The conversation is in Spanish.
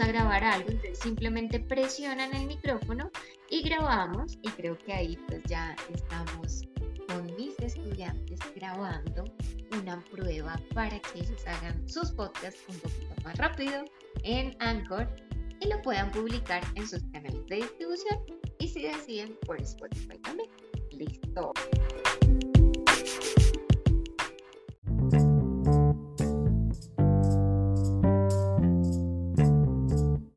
a grabar algo, entonces simplemente presionan el micrófono y grabamos y creo que ahí pues ya estamos con mis estudiantes grabando una prueba para que ellos hagan sus podcasts un poquito más rápido en Anchor y lo puedan publicar en sus canales de distribución y si deciden por Spotify también. Listo.